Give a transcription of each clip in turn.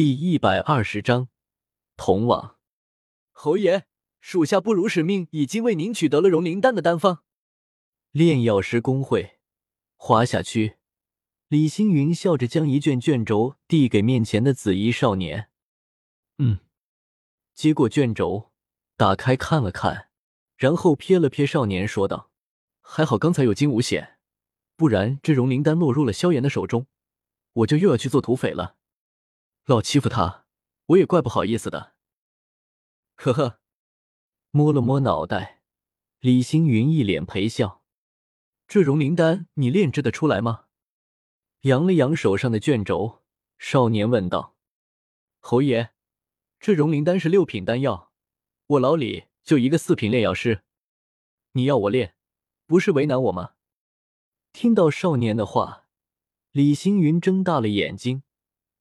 第一百二十章，同往。侯爷，属下不辱使命，已经为您取得了融灵丹的丹方。炼药师工会，华夏区。李星云笑着将一卷卷轴递给面前的紫衣少年。嗯，接过卷轴，打开看了看，然后瞥了瞥少年，说道：“还好刚才有惊无险，不然这融灵丹落入了萧炎的手中，我就又要去做土匪了。老欺负他，我也怪不好意思的。”呵呵，摸了摸脑袋，李星云一脸陪笑：“这融灵丹你炼制的出来吗？”扬了扬手上的卷轴，少年问道：“侯爷，这融灵丹是六品丹药，我老李就一个四品炼药师，你要我炼，不是为难我吗？”听到少年的话，李星云睁大了眼睛，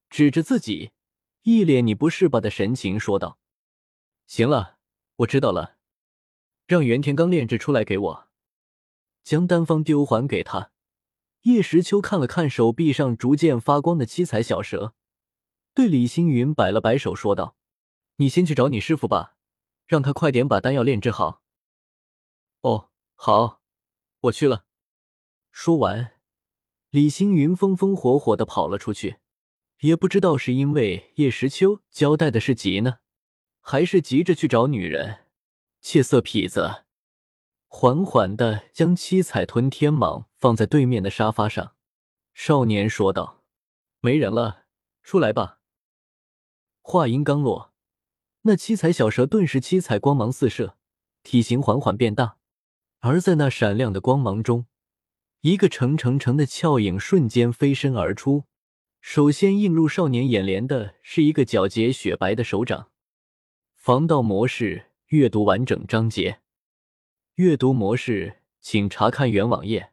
指着自己，一脸“你不是吧”的神情说道：“行了，我知道了，让袁天罡炼制出来给我，将丹方丢还给他。”叶时秋看了看手臂上逐渐发光的七彩小蛇，对李星云摆了摆手，说道：“你先去找你师傅吧，让他快点把丹药炼制好。”“哦，好，我去了。”说完，李星云风风火火的跑了出去。也不知道是因为叶时秋交代的是急呢，还是急着去找女人。怯色痞子。缓缓的将七彩吞天蟒放在对面的沙发上，少年说道：“没人了，出来吧。”话音刚落，那七彩小蛇顿时七彩光芒四射，体型缓缓变大。而在那闪亮的光芒中，一个成成成的俏影瞬间飞身而出。首先映入少年眼帘的是一个皎洁雪白的手掌。防盗模式，阅读完整章节。阅读模式，请查看原网页。